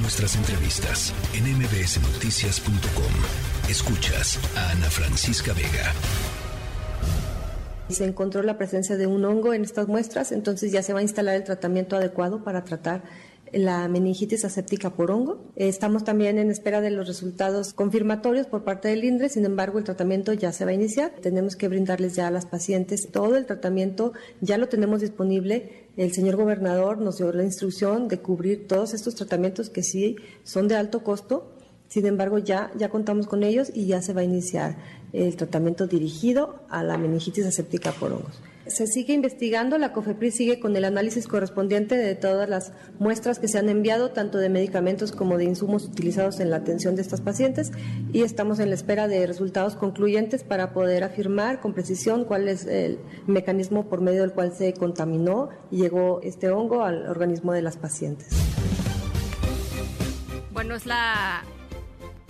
Nuestras entrevistas en mbsnoticias.com. Escuchas a Ana Francisca Vega. Se encontró la presencia de un hongo en estas muestras, entonces ya se va a instalar el tratamiento adecuado para tratar la meningitis aséptica por hongo. Estamos también en espera de los resultados confirmatorios por parte del INDRE, sin embargo el tratamiento ya se va a iniciar. Tenemos que brindarles ya a las pacientes todo el tratamiento, ya lo tenemos disponible. El señor gobernador nos dio la instrucción de cubrir todos estos tratamientos que sí son de alto costo, sin embargo, ya, ya contamos con ellos y ya se va a iniciar el tratamiento dirigido a la meningitis aséptica por hongos. Se sigue investigando, la COFEPRIS sigue con el análisis correspondiente de todas las muestras que se han enviado, tanto de medicamentos como de insumos utilizados en la atención de estas pacientes, y estamos en la espera de resultados concluyentes para poder afirmar con precisión cuál es el mecanismo por medio del cual se contaminó y llegó este hongo al organismo de las pacientes. Bueno, es la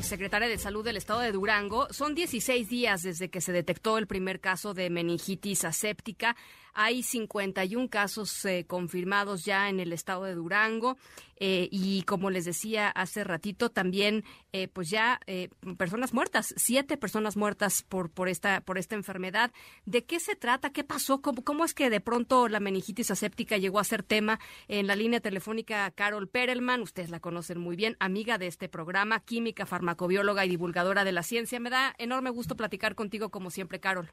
secretaria de Salud del Estado de Durango. Son 16 días desde que se detectó el primer caso de meningitis aséptica. Hay 51 casos eh, confirmados ya en el estado de Durango eh, y como les decía hace ratito también eh, pues ya personas muertas, siete personas muertas por por esta por esta enfermedad. ¿De qué se trata? ¿Qué pasó? ¿Cómo, cómo es que de pronto la meningitis aséptica llegó a ser tema en la línea telefónica Carol Perelman? Ustedes la conocen muy bien, amiga de este programa, química, y divulgadora de la ciencia. Me da enorme gusto platicar contigo como siempre, Carol.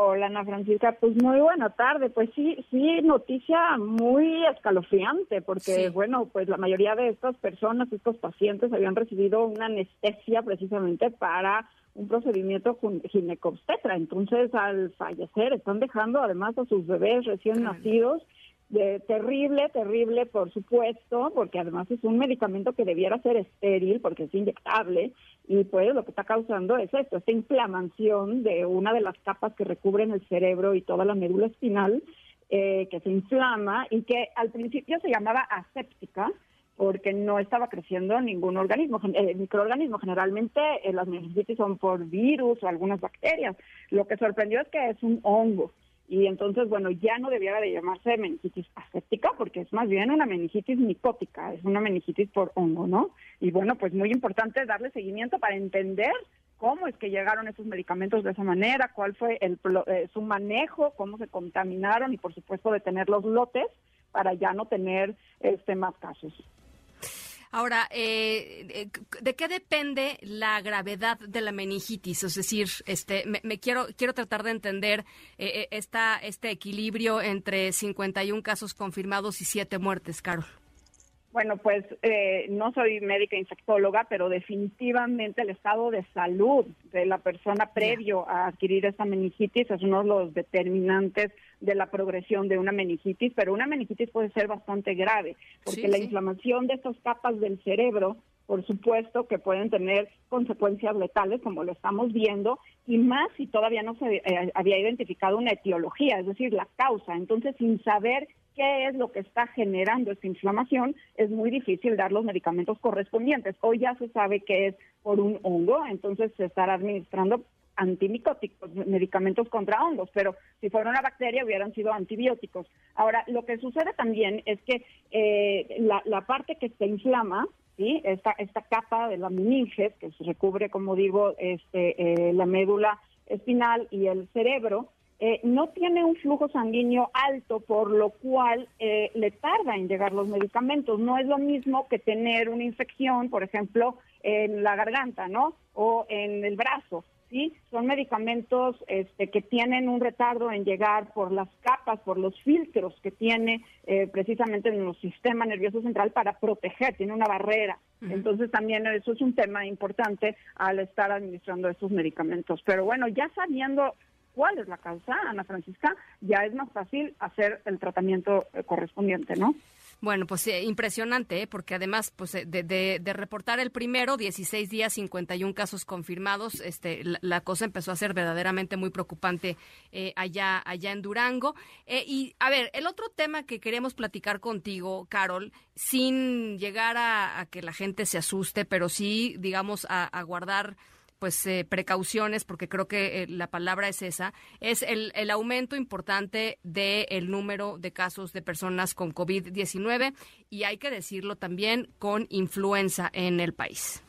Hola Ana Francisca, pues muy buena tarde. Pues sí, sí, noticia muy escalofriante, porque bueno, pues la mayoría de estas personas, estos pacientes, habían recibido una anestesia precisamente para un procedimiento ginecobstetra. Entonces, al fallecer, están dejando además a sus bebés recién nacidos de terrible, terrible, por supuesto, porque además es un medicamento que debiera ser estéril porque es inyectable y pues lo que está causando es esto, esta inflamación de una de las capas que recubren el cerebro y toda la médula espinal eh, que se inflama y que al principio se llamaba aséptica porque no estaba creciendo ningún organismo, eh, microorganismo. Generalmente eh, las meningitis son por virus o algunas bacterias. Lo que sorprendió es que es un hongo y entonces, bueno, ya no debiera de llamarse meningitis aséptica porque es más bien una meningitis micótica, es una meningitis por hongo, ¿no? Y bueno, pues muy importante darle seguimiento para entender cómo es que llegaron esos medicamentos de esa manera, cuál fue el, eh, su manejo, cómo se contaminaron y por supuesto detener los lotes para ya no tener este más casos. Ahora, eh, eh, ¿de qué depende la gravedad de la meningitis? Es decir, este, me, quiero quiero tratar de entender eh, esta, este equilibrio entre 51 casos confirmados y 7 muertes, Carol. Bueno, pues eh, no soy médica infectóloga, pero definitivamente el estado de salud de la persona previo a adquirir esta meningitis es uno de los determinantes de la progresión de una meningitis, pero una meningitis puede ser bastante grave, porque la inflamación de estas capas del cerebro por supuesto que pueden tener consecuencias letales, como lo estamos viendo, y más si todavía no se eh, había identificado una etiología, es decir, la causa. Entonces, sin saber qué es lo que está generando esta inflamación, es muy difícil dar los medicamentos correspondientes. Hoy ya se sabe que es por un hongo, entonces se estará administrando antimicóticos, medicamentos contra hongos, pero si fuera una bacteria hubieran sido antibióticos. Ahora, lo que sucede también es que eh, la, la parte que se inflama ¿sí? Esta, esta capa de la meninges que se recubre, como digo, este, eh, la médula espinal y el cerebro, eh, no tiene un flujo sanguíneo alto, por lo cual eh, le tarda en llegar los medicamentos. No es lo mismo que tener una infección, por ejemplo, en la garganta, ¿no? O en el brazo. ¿Sí? Son medicamentos este, que tienen un retardo en llegar por las capas, por los filtros que tiene eh, precisamente en el sistema nervioso central para proteger, tiene una barrera. Entonces también eso es un tema importante al estar administrando estos medicamentos. Pero bueno, ya sabiendo cuál es la causa, Ana Francisca, ya es más fácil hacer el tratamiento eh, correspondiente, ¿no? Bueno, pues eh, impresionante, ¿eh? porque además pues, eh, de, reportar el primero, 16 días, 51 casos confirmados, este, la, cosa empezó a ser verdaderamente muy preocupante allá, allá en Durango. y a ver, el otro tema que queremos platicar contigo, Carol, sin llegar a, que la gente se asuste, pero sí, digamos, a guardar pues eh, precauciones, porque creo que la palabra es esa, es el, el aumento importante del número de casos de personas con COVID-19 y hay que decirlo también con influenza en el país.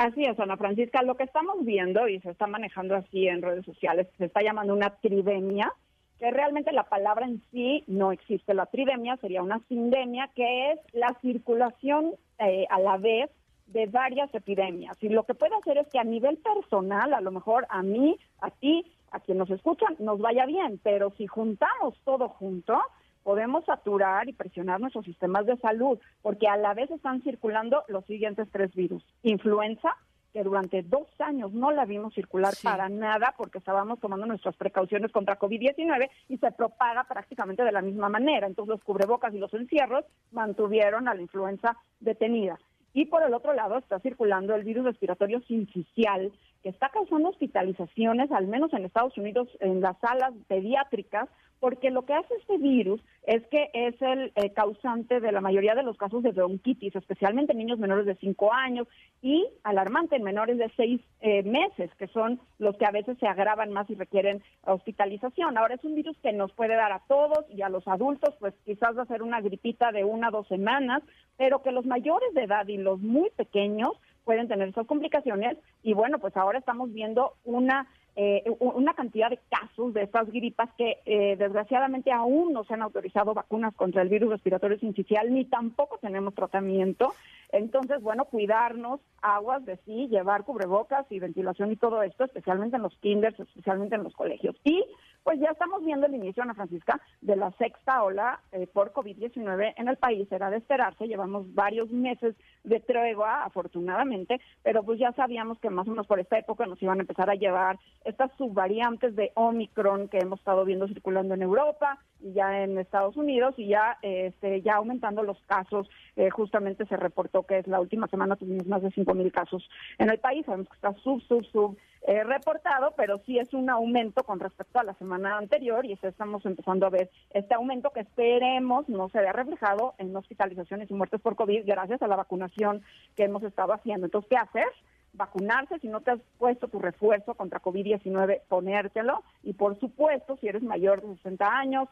Así es, Ana Francisca. Lo que estamos viendo y se está manejando así en redes sociales, se está llamando una tridemia, que realmente la palabra en sí no existe. La tridemia sería una sindemia, que es la circulación eh, a la vez de varias epidemias. Y lo que puede hacer es que a nivel personal, a lo mejor a mí, a ti, a quien nos escuchan, nos vaya bien, pero si juntamos todo junto, podemos saturar y presionar nuestros sistemas de salud, porque a la vez están circulando los siguientes tres virus. Influenza, que durante dos años no la vimos circular para nada porque estábamos tomando nuestras precauciones contra COVID-19 y se propaga prácticamente de la misma manera. Entonces los cubrebocas y los encierros mantuvieron a la influenza detenida. Y por el otro lado está circulando el virus respiratorio sincicial, que está causando hospitalizaciones, al menos en Estados Unidos, en las salas pediátricas, porque lo que hace este virus es que es el eh, causante de la mayoría de los casos de bronquitis, especialmente en niños menores de 5 años y alarmante en menores de 6 eh, meses, que son los que a veces se agravan más y requieren hospitalización. Ahora es un virus que nos puede dar a todos y a los adultos, pues quizás va a ser una gripita de una o dos semanas, pero que los mayores de edad y los muy pequeños pueden tener esas complicaciones y bueno, pues ahora estamos viendo una eh, una cantidad de casos de estas gripas que eh, desgraciadamente aún no se han autorizado vacunas contra el virus respiratorio sincicial ni tampoco tenemos tratamiento. Entonces, bueno, cuidarnos, aguas de sí, llevar cubrebocas y ventilación y todo esto, especialmente en los kinders, especialmente en los colegios. Y pues ya estamos viendo el inicio, Ana Francisca, de la sexta ola eh, por COVID-19 en el país. Era de esperarse, llevamos varios meses de tregua, afortunadamente, pero pues ya sabíamos que más o menos por esta época nos iban a empezar a llevar estas subvariantes de Omicron que hemos estado viendo circulando en Europa y ya en Estados Unidos y ya, este, ya aumentando los casos. Eh, justamente se reportó que es la última semana tuvimos más de 5 mil casos en el país. Sabemos que está sub, sub, sub eh, reportado, pero sí es un aumento con respecto a la semana anterior y estamos empezando a ver este aumento que esperemos no se vea reflejado en hospitalizaciones y muertes por COVID gracias a la vacunación que hemos estado haciendo. Entonces, ¿qué hacer? vacunarse, si no te has puesto tu refuerzo contra COVID-19, ponértelo. Y por supuesto, si eres mayor de 60 años,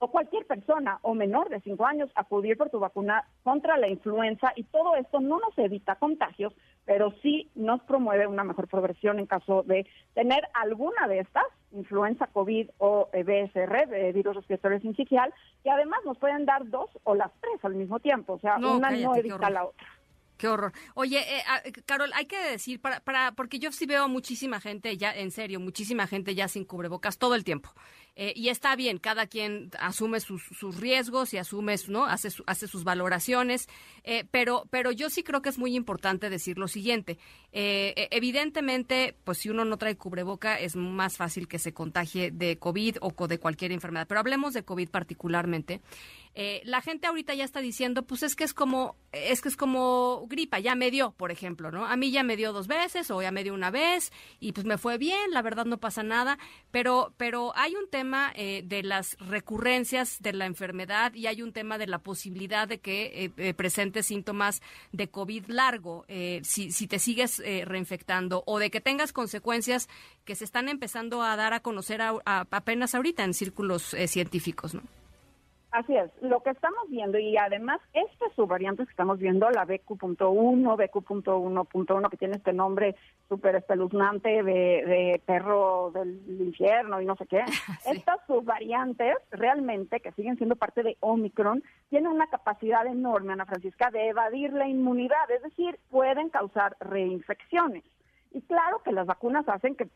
o cualquier persona o menor de 5 años acudir por tu vacuna contra la influenza y todo esto no nos evita contagios, pero sí nos promueve una mejor progresión en caso de tener alguna de estas, influenza, COVID o BSR, virus respiratorio sincicial, que además nos pueden dar dos o las tres al mismo tiempo, o sea, una no evita la otra. Qué horror. Oye, eh, Carol, hay que decir, para, para, porque yo sí veo muchísima gente ya, en serio, muchísima gente ya sin cubrebocas todo el tiempo. Eh, y está bien, cada quien asume sus, riesgos y asume, ¿no? Hace, hace sus valoraciones, eh, pero, pero yo sí creo que es muy importante decir lo siguiente. Eh, e, evidentemente, pues si uno no trae cubreboca, es más fácil que se contagie de COVID o de cualquier enfermedad. Pero hablemos de COVID particularmente. La gente ahorita ya está diciendo, pues es que es como, es que es como gripa, ya me dio, por ejemplo, ¿no? A mí ya me dio dos veces o ya me dio una vez y pues me fue bien, la verdad no pasa nada, pero, pero hay un tema eh, de las recurrencias de la enfermedad y hay un tema de la posibilidad de que eh, eh, presente síntomas de COVID largo si, si, te sigues reinfectando o de que tengas consecuencias que se están empezando a dar a conocer apenas ahorita en círculos científicos, ¿no? Así es, lo que estamos viendo y además estas subvariantes que estamos viendo, la BQ.1, BQ.1.1, que tiene este nombre súper espeluznante de, perro del infierno y no sé qué, estas subvariantes realmente que siguen siendo parte de Omicron tienen una capacidad enorme, Ana Francisca, de evadir la inmunidad, es decir, pueden causar reinfecciones. Y claro que las vacunas hacen que,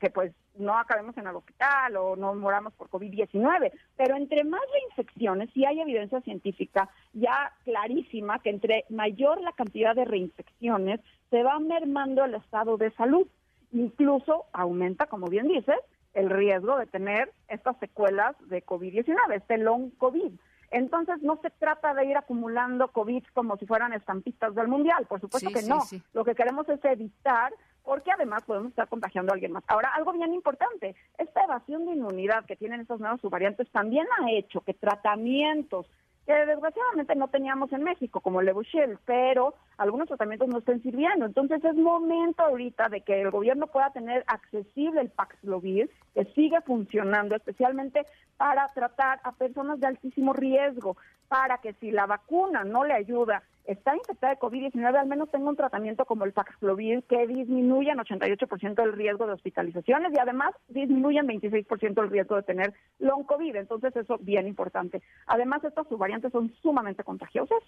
que pues no acabemos en el hospital o no moramos por COVID-19, pero entre más reinfecciones, sí hay evidencia científica ya clarísima que entre mayor la cantidad de reinfecciones, se va mermando el estado de salud. Incluso aumenta, como bien dices, el riesgo de tener estas secuelas de COVID-19, este long COVID. Entonces no se trata de ir acumulando COVID como si fueran estampitas del mundial, por supuesto que no. Lo que queremos es evitar, porque además podemos estar contagiando a alguien más. Ahora, algo bien importante, esta evasión de inmunidad que tienen estos nuevos subvariantes también ha hecho que tratamientos que desgraciadamente no teníamos en México, como el Evushel, pero algunos tratamientos no estén sirviendo. Entonces es momento ahorita de que el gobierno pueda tener accesible el Paxlovid, que sigue funcionando, especialmente para tratar a personas de altísimo riesgo, para que si la vacuna no le ayuda, está infectada de COVID-19, al menos tenga un tratamiento como el Paxlovid que disminuya en 88% el riesgo de hospitalizaciones y además disminuye en 26% el riesgo de tener long COVID. Entonces eso bien importante. Además estas subvariantes son sumamente contagiosas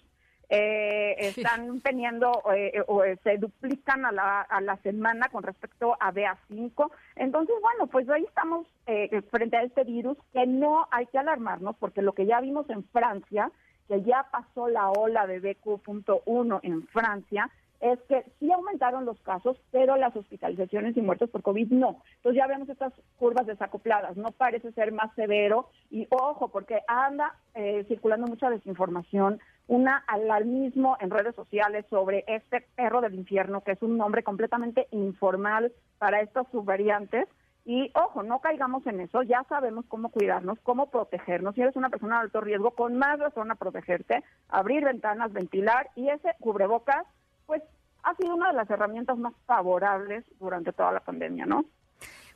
eh, están teniendo eh, o eh, se duplican a la, a la semana con respecto a BA5. Entonces, bueno, pues ahí estamos eh, frente a este virus que no hay que alarmarnos porque lo que ya vimos en Francia, que ya pasó la ola de BQ.1 en Francia, es que sí aumentaron los casos, pero las hospitalizaciones y muertos por COVID no. Entonces ya vemos estas curvas desacopladas, no parece ser más severo y ojo, porque anda eh, circulando mucha desinformación, una alarmismo en redes sociales sobre este perro del infierno, que es un nombre completamente informal para estas subvariantes. Y ojo, no caigamos en eso, ya sabemos cómo cuidarnos, cómo protegernos. Si eres una persona de alto riesgo, con más razón a protegerte, abrir ventanas, ventilar y ese cubrebocas pues ha sido una de las herramientas más favorables durante toda la pandemia, ¿no?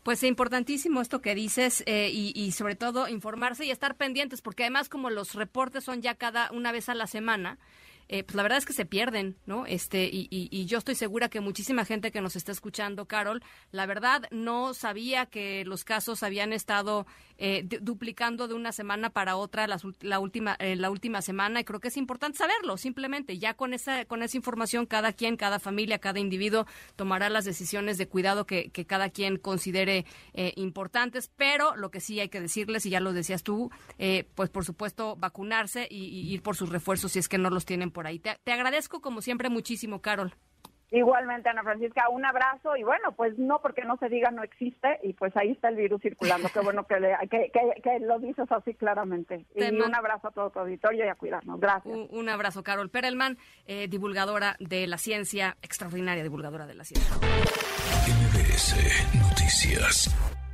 Pues importantísimo esto que dices eh, y, y, sobre todo informarse y estar pendientes, porque además como los reportes son ya cada una vez a la semana, eh, pues la verdad es que se pierden, ¿no? Este, y, y, y, yo estoy segura que muchísima gente que nos está escuchando, Carol, la verdad no sabía que los casos habían estado eh, duplicando de una semana para otra la, la última, eh, la última semana y creo que es importante saberlo, simplemente ya con esa, con esa información cada quien, cada familia, cada individuo tomará las decisiones de cuidado que, que cada quien considere eh, importantes, pero lo que sí hay que decirles, y ya lo decías tú, eh, pues por supuesto vacunarse y, y ir por sus refuerzos si es que no los tienen por ahí. Te, te agradezco como siempre muchísimo, Carol. Igualmente, Ana Francisca, un abrazo y bueno, pues no porque no se diga no existe y pues ahí está el virus circulando. Qué bueno que, le, que, que, que, lo dices así claramente. Y un abrazo a todo tu auditorio y a cuidarnos. Gracias. Un, un abrazo, Carol Perelman, eh, divulgadora de la ciencia, extraordinaria divulgadora de la ciencia. MBS Noticias.